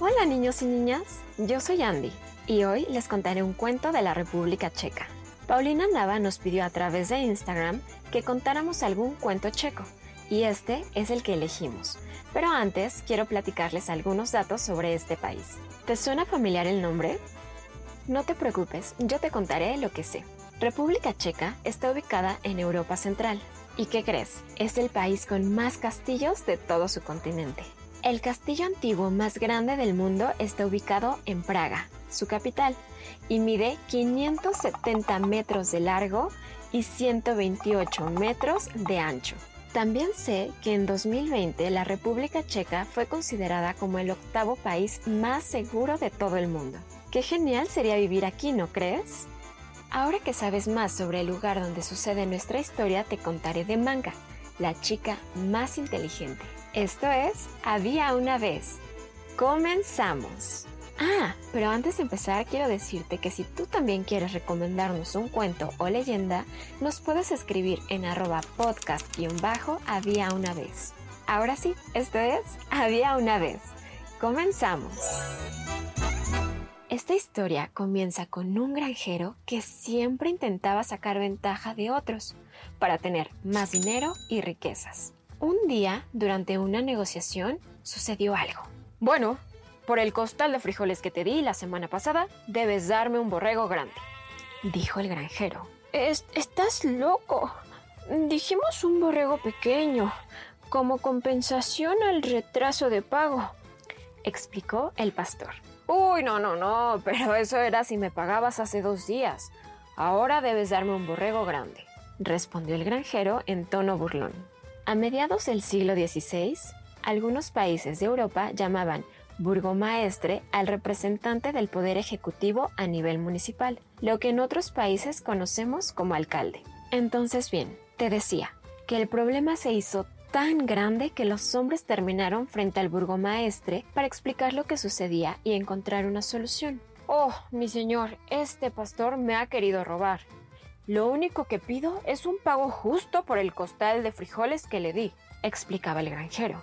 Hola niños y niñas, yo soy Andy y hoy les contaré un cuento de la República Checa. Paulina Nava nos pidió a través de Instagram que contáramos algún cuento checo y este es el que elegimos. Pero antes quiero platicarles algunos datos sobre este país. ¿Te suena familiar el nombre? No te preocupes, yo te contaré lo que sé. República Checa está ubicada en Europa Central. ¿Y qué crees? Es el país con más castillos de todo su continente. El castillo antiguo más grande del mundo está ubicado en Praga, su capital, y mide 570 metros de largo y 128 metros de ancho. También sé que en 2020 la República Checa fue considerada como el octavo país más seguro de todo el mundo. Qué genial sería vivir aquí, ¿no crees? Ahora que sabes más sobre el lugar donde sucede nuestra historia, te contaré de Manga, la chica más inteligente. Esto es Había una vez. Comenzamos. Ah, pero antes de empezar quiero decirte que si tú también quieres recomendarnos un cuento o leyenda, nos puedes escribir en arroba podcast-había una vez. Ahora sí, esto es Había una vez. Comenzamos. Esta historia comienza con un granjero que siempre intentaba sacar ventaja de otros para tener más dinero y riquezas. Un día, durante una negociación, sucedió algo. Bueno, por el costal de frijoles que te di la semana pasada, debes darme un borrego grande, dijo el granjero. estás loco. Dijimos un borrego pequeño, como compensación al retraso de pago, explicó el pastor. Uy, no, no, no, pero eso era si me pagabas hace dos días. Ahora debes darme un borrego grande, respondió el granjero en tono burlón. A mediados del siglo XVI, algunos países de Europa llamaban burgomaestre al representante del poder ejecutivo a nivel municipal, lo que en otros países conocemos como alcalde. Entonces bien, te decía que el problema se hizo tan grande que los hombres terminaron frente al burgomaestre para explicar lo que sucedía y encontrar una solución. Oh, mi señor, este pastor me ha querido robar. Lo único que pido es un pago justo por el costal de frijoles que le di, explicaba el granjero.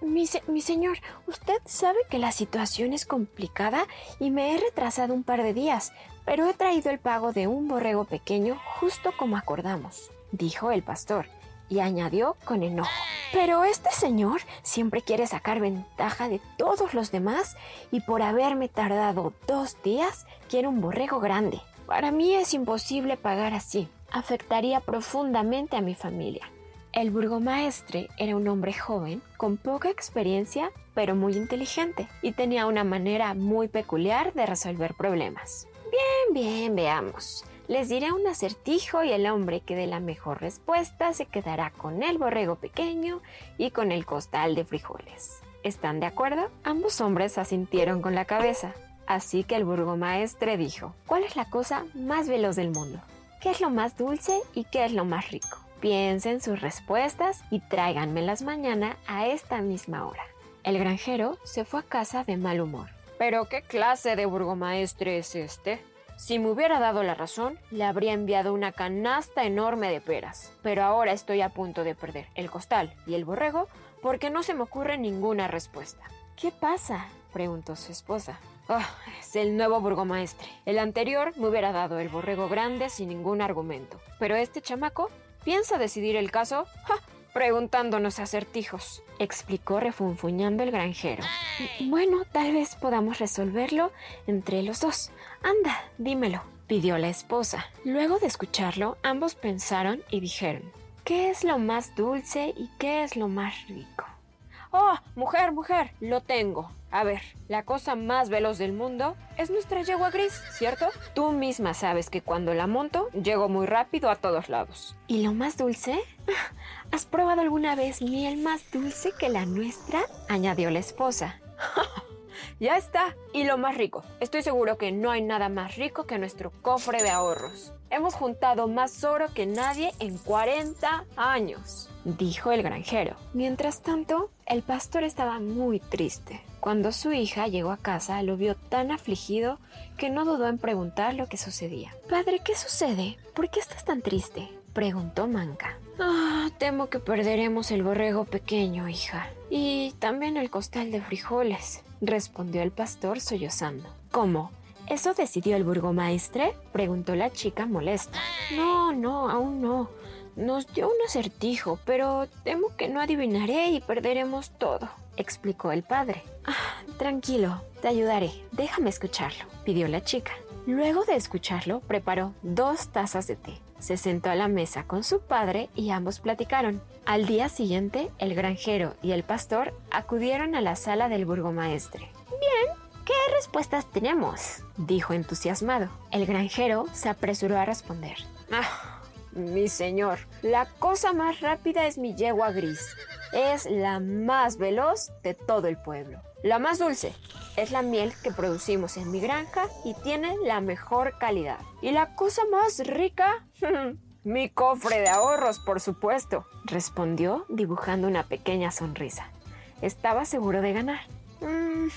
Mi, mi, señor, usted sabe que la situación es complicada y me he retrasado un par de días, pero he traído el pago de un borrego pequeño justo como acordamos, dijo el pastor, y añadió con enojo. Pero este señor siempre quiere sacar ventaja de todos los demás y por haberme tardado dos días quiere un borrego grande. Para mí es imposible pagar así. Afectaría profundamente a mi familia. El burgomaestre era un hombre joven, con poca experiencia, pero muy inteligente, y tenía una manera muy peculiar de resolver problemas. Bien, bien, veamos. Les diré un acertijo y el hombre que dé la mejor respuesta se quedará con el borrego pequeño y con el costal de frijoles. ¿Están de acuerdo? Ambos hombres asintieron con la cabeza, así que el burgomaestre dijo, ¿cuál es la cosa más veloz del mundo? ¿Qué es lo más dulce y qué es lo más rico? Piensen sus respuestas y tráiganmelas mañana a esta misma hora. El granjero se fue a casa de mal humor. ¿Pero qué clase de burgomaestre es este? Si me hubiera dado la razón, le habría enviado una canasta enorme de peras. Pero ahora estoy a punto de perder el costal y el borrego porque no se me ocurre ninguna respuesta. ¿Qué pasa? preguntó su esposa. Ah, es el nuevo burgomaestre. El anterior me hubiera dado el borrego grande sin ningún argumento. Pero este chamaco piensa decidir el caso preguntándonos acertijos, explicó refunfuñando el granjero. Bueno, tal vez podamos resolverlo entre los dos. Anda, dímelo, pidió la esposa. Luego de escucharlo, ambos pensaron y dijeron, ¿qué es lo más dulce y qué es lo más rico? Oh, mujer, mujer, lo tengo. A ver, la cosa más veloz del mundo es nuestra yegua gris, ¿cierto? Tú misma sabes que cuando la monto, llego muy rápido a todos lados. ¿Y lo más dulce? ¿Has probado alguna vez miel más dulce que la nuestra? añadió la esposa. ya está. Y lo más rico. Estoy seguro que no hay nada más rico que nuestro cofre de ahorros. Hemos juntado más oro que nadie en 40 años, dijo el granjero. Mientras tanto, el pastor estaba muy triste. Cuando su hija llegó a casa, lo vio tan afligido que no dudó en preguntar lo que sucedía. Padre, ¿qué sucede? ¿Por qué estás tan triste? preguntó Manca. Ah, temo que perderemos el borrego pequeño, hija. Y también el costal de frijoles, respondió el pastor sollozando. ¿Cómo? ¿Eso decidió el burgomaestre? preguntó la chica molesta. No, no, aún no. Nos dio un acertijo, pero temo que no adivinaré y perderemos todo, explicó el padre. Ah, tranquilo, te ayudaré. Déjame escucharlo, pidió la chica. Luego de escucharlo, preparó dos tazas de té. Se sentó a la mesa con su padre y ambos platicaron. Al día siguiente, el granjero y el pastor acudieron a la sala del burgomaestre. Bien, ¿qué respuestas tenemos? dijo entusiasmado. El granjero se apresuró a responder. Ah, mi señor, la cosa más rápida es mi yegua gris. Es la más veloz de todo el pueblo. La más dulce es la miel que producimos en mi granja y tiene la mejor calidad. Y la cosa más rica, mi cofre de ahorros, por supuesto, respondió dibujando una pequeña sonrisa. Estaba seguro de ganar. Mm,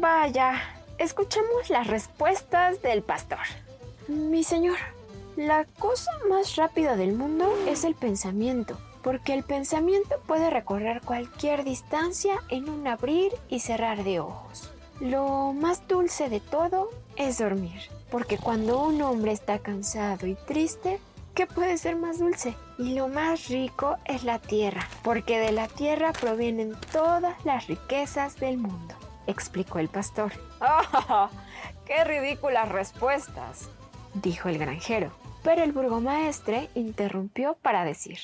vaya, escuchemos las respuestas del pastor. Mi señor, la cosa más rápida del mundo es el pensamiento, porque el pensamiento puede recorrer cualquier distancia en un abrir y cerrar de ojos. Lo más dulce de todo es dormir, porque cuando un hombre está cansado y triste, ¿qué puede ser más dulce? Y lo más rico es la tierra, porque de la tierra provienen todas las riquezas del mundo, explicó el pastor. ¡Oh, ¡Qué ridículas respuestas! dijo el granjero. Pero el burgomaestre interrumpió para decir,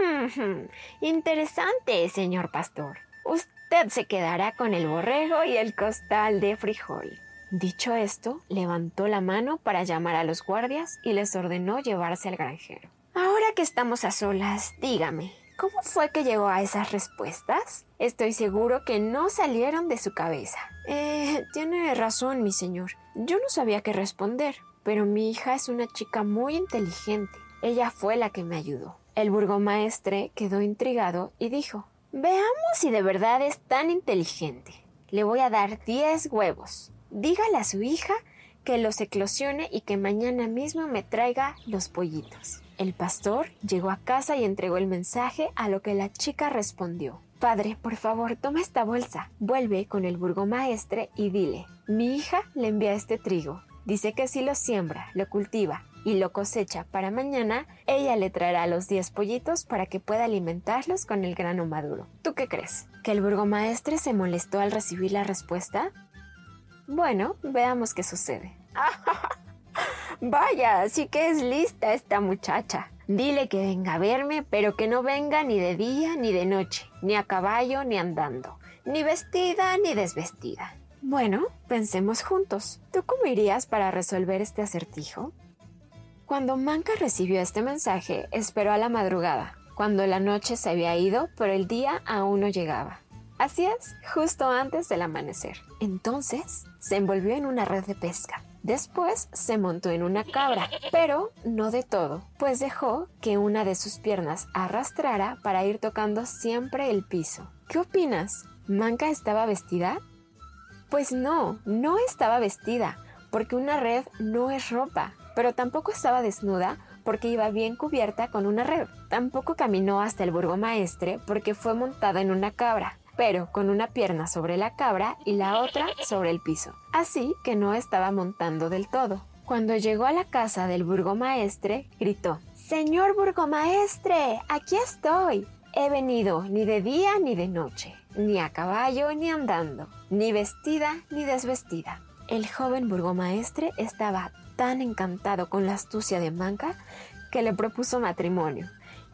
mmm, interesante, señor pastor. Usted se quedará con el borrego y el costal de frijol. Dicho esto, levantó la mano para llamar a los guardias y les ordenó llevarse al granjero. Ahora que estamos a solas, dígame, ¿cómo fue que llegó a esas respuestas? Estoy seguro que no salieron de su cabeza. Eh, tiene razón, mi señor. Yo no sabía qué responder, pero mi hija es una chica muy inteligente. Ella fue la que me ayudó. El burgomaestre quedó intrigado y dijo Veamos si de verdad es tan inteligente. Le voy a dar diez huevos. Dígale a su hija que los eclosione y que mañana mismo me traiga los pollitos. El pastor llegó a casa y entregó el mensaje a lo que la chica respondió. Padre, por favor, toma esta bolsa. Vuelve con el burgomaestre y dile, mi hija le envía este trigo. Dice que si lo siembra, lo cultiva y lo cosecha para mañana, ella le traerá los 10 pollitos para que pueda alimentarlos con el grano maduro. ¿Tú qué crees? ¿Que el burgomaestre se molestó al recibir la respuesta? Bueno, veamos qué sucede. Vaya, sí que es lista esta muchacha. Dile que venga a verme, pero que no venga ni de día ni de noche, ni a caballo ni andando, ni vestida ni desvestida. Bueno, pensemos juntos. ¿Tú cómo irías para resolver este acertijo? Cuando Manca recibió este mensaje, esperó a la madrugada, cuando la noche se había ido, pero el día aún no llegaba. Así es, justo antes del amanecer. Entonces, se envolvió en una red de pesca. Después se montó en una cabra, pero no de todo, pues dejó que una de sus piernas arrastrara para ir tocando siempre el piso. ¿Qué opinas? ¿Manca estaba vestida? Pues no, no estaba vestida, porque una red no es ropa, pero tampoco estaba desnuda porque iba bien cubierta con una red. Tampoco caminó hasta el burgomaestre porque fue montada en una cabra, pero con una pierna sobre la cabra y la otra sobre el piso. Así que no estaba montando del todo. Cuando llegó a la casa del burgomaestre, gritó, Señor burgomaestre, aquí estoy. He venido ni de día ni de noche, ni a caballo ni andando, ni vestida ni desvestida. El joven burgomaestre estaba tan encantado con la astucia de Manca que le propuso matrimonio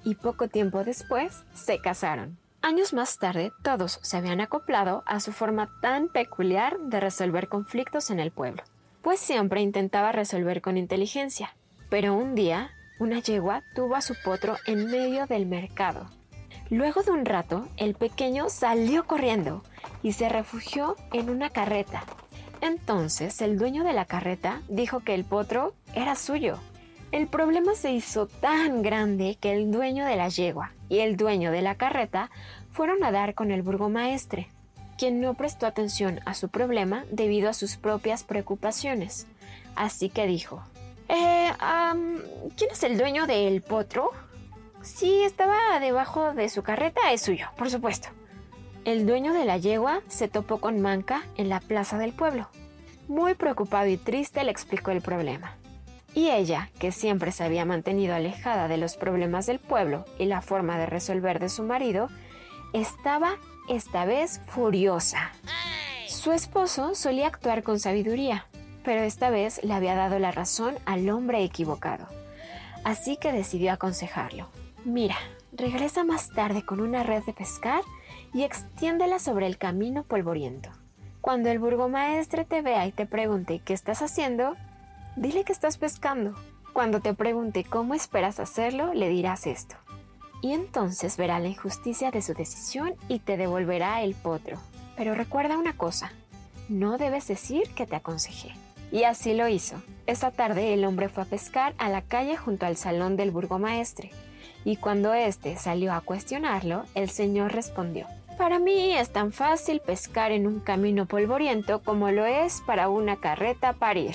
y poco tiempo después se casaron. Años más tarde, todos se habían acoplado a su forma tan peculiar de resolver conflictos en el pueblo, pues siempre intentaba resolver con inteligencia. Pero un día, una yegua tuvo a su potro en medio del mercado. Luego de un rato, el pequeño salió corriendo y se refugió en una carreta. Entonces el dueño de la carreta dijo que el potro era suyo. El problema se hizo tan grande que el dueño de la yegua y el dueño de la carreta fueron a dar con el burgomaestre, quien no prestó atención a su problema debido a sus propias preocupaciones. Así que dijo, eh, ¿quién es el dueño del potro? Sí, estaba debajo de su carreta, es suyo, por supuesto. El dueño de la yegua se topó con Manca en la plaza del pueblo. Muy preocupado y triste le explicó el problema. Y ella, que siempre se había mantenido alejada de los problemas del pueblo y la forma de resolver de su marido, estaba esta vez furiosa. Su esposo solía actuar con sabiduría, pero esta vez le había dado la razón al hombre equivocado. Así que decidió aconsejarlo. Mira, regresa más tarde con una red de pescar y extiéndela sobre el camino polvoriento. Cuando el burgomaestre te vea y te pregunte qué estás haciendo, dile que estás pescando. Cuando te pregunte cómo esperas hacerlo, le dirás esto. Y entonces verá la injusticia de su decisión y te devolverá el potro. Pero recuerda una cosa, no debes decir que te aconsejé. Y así lo hizo. Esa tarde el hombre fue a pescar a la calle junto al salón del burgomaestre. Y cuando éste salió a cuestionarlo, el señor respondió, Para mí es tan fácil pescar en un camino polvoriento como lo es para una carreta parir.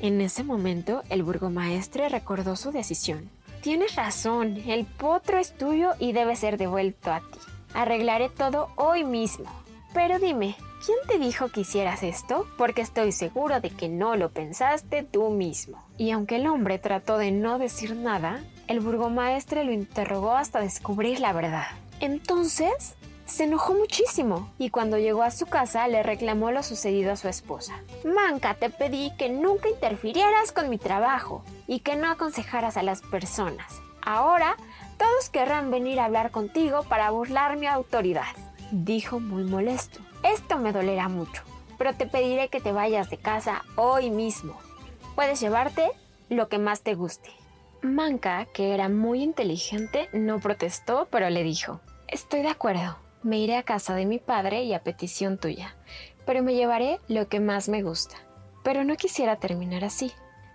En ese momento, el burgomaestre recordó su decisión. Tienes razón, el potro es tuyo y debe ser devuelto a ti. Arreglaré todo hoy mismo. Pero dime, ¿quién te dijo que hicieras esto? Porque estoy seguro de que no lo pensaste tú mismo. Y aunque el hombre trató de no decir nada, el burgomaestre lo interrogó hasta descubrir la verdad. Entonces, se enojó muchísimo y cuando llegó a su casa le reclamó lo sucedido a su esposa. Manca, te pedí que nunca interfirieras con mi trabajo y que no aconsejaras a las personas. Ahora todos querrán venir a hablar contigo para burlar mi autoridad, dijo muy molesto. Esto me dolerá mucho, pero te pediré que te vayas de casa hoy mismo. Puedes llevarte lo que más te guste. Manca, que era muy inteligente, no protestó, pero le dijo, Estoy de acuerdo, me iré a casa de mi padre y a petición tuya, pero me llevaré lo que más me gusta. Pero no quisiera terminar así.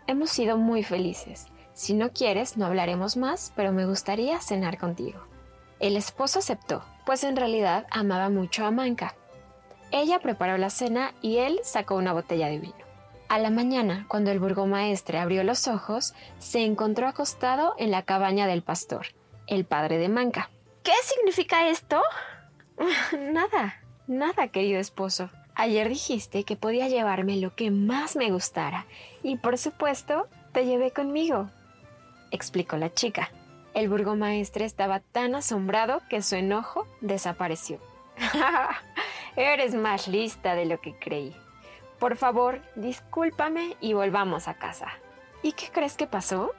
Hemos sido muy felices. Si no quieres, no hablaremos más, pero me gustaría cenar contigo. El esposo aceptó, pues en realidad amaba mucho a Manca. Ella preparó la cena y él sacó una botella de vino. A la mañana, cuando el burgomaestre abrió los ojos, se encontró acostado en la cabaña del pastor, el padre de Manca. ¿Qué significa esto? nada, nada, querido esposo. Ayer dijiste que podía llevarme lo que más me gustara y por supuesto te llevé conmigo, explicó la chica. El burgomaestre estaba tan asombrado que su enojo desapareció. Eres más lista de lo que creí. Por favor, discúlpame y volvamos a casa. ¿Y qué crees que pasó?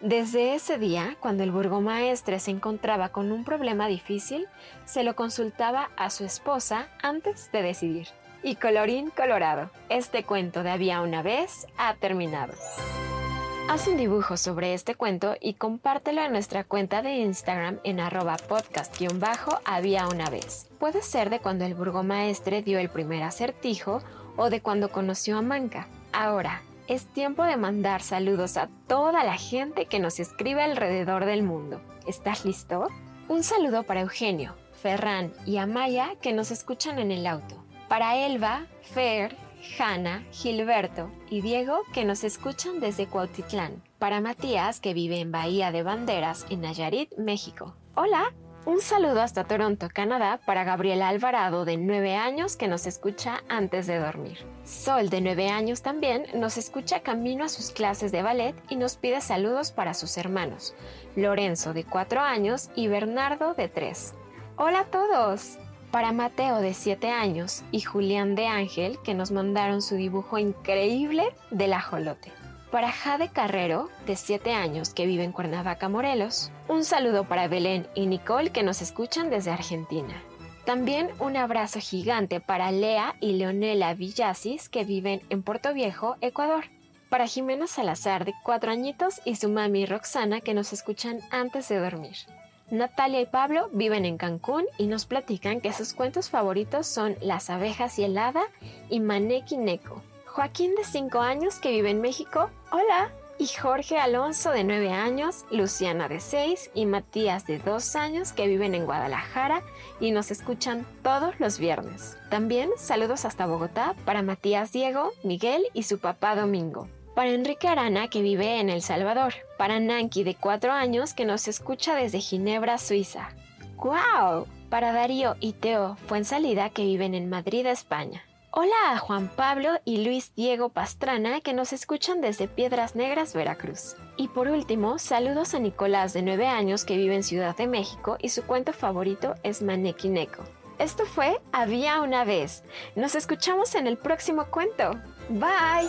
Desde ese día, cuando el burgomaestre se encontraba con un problema difícil, se lo consultaba a su esposa antes de decidir. Y colorín colorado, este cuento de había una vez ha terminado. Haz un dibujo sobre este cuento y compártelo en nuestra cuenta de Instagram en arroba podcast-había una vez. Puede ser de cuando el burgomaestre dio el primer acertijo o de cuando conoció a Manca. Ahora, es tiempo de mandar saludos a toda la gente que nos escribe alrededor del mundo. ¿Estás listo? Un saludo para Eugenio, Ferran y Amaya que nos escuchan en el auto. Para Elba, Fer, Hanna, Gilberto y Diego que nos escuchan desde Cuautitlán. Para Matías que vive en Bahía de Banderas en Nayarit, México. Hola, Un saludo hasta Toronto, Canadá, para Gabriela Alvarado, de 9 años, que nos escucha antes de dormir. Sol, de 9 años también, nos escucha camino a sus clases de ballet y nos pide saludos para sus hermanos, Lorenzo, de 4 años, y Bernardo, de 3. Hola a todos. Para Mateo, de 7 años, y Julián de Ángel, que nos mandaron su dibujo increíble del ajolote. Para Jade Carrero, de 7 años, que vive en Cuernavaca, Morelos. Un saludo para Belén y Nicole, que nos escuchan desde Argentina. También un abrazo gigante para Lea y Leonela Villasis, que viven en Puerto Viejo, Ecuador. Para Jimena Salazar, de 4 añitos, y su mami Roxana, que nos escuchan antes de dormir. Natalia y Pablo viven en Cancún y nos platican que sus cuentos favoritos son Las abejas y el y Maneki Neko. Joaquín de 5 años que vive en México, hola. Y Jorge Alonso de 9 años, Luciana de 6 y Matías de 2 años que viven en Guadalajara y nos escuchan todos los viernes. También saludos hasta Bogotá para Matías Diego, Miguel y su papá Domingo. Para Enrique Arana que vive en El Salvador. Para Nanki de 4 años que nos escucha desde Ginebra, Suiza. ¡Guau! Para Darío y Teo Fuensalida que viven en Madrid, España. Hola a Juan Pablo y Luis Diego Pastrana que nos escuchan desde Piedras Negras, Veracruz. Y por último, saludos a Nicolás de 9 años que vive en Ciudad de México y su cuento favorito es Maneki Neko. Esto fue Había una vez. Nos escuchamos en el próximo cuento. Bye.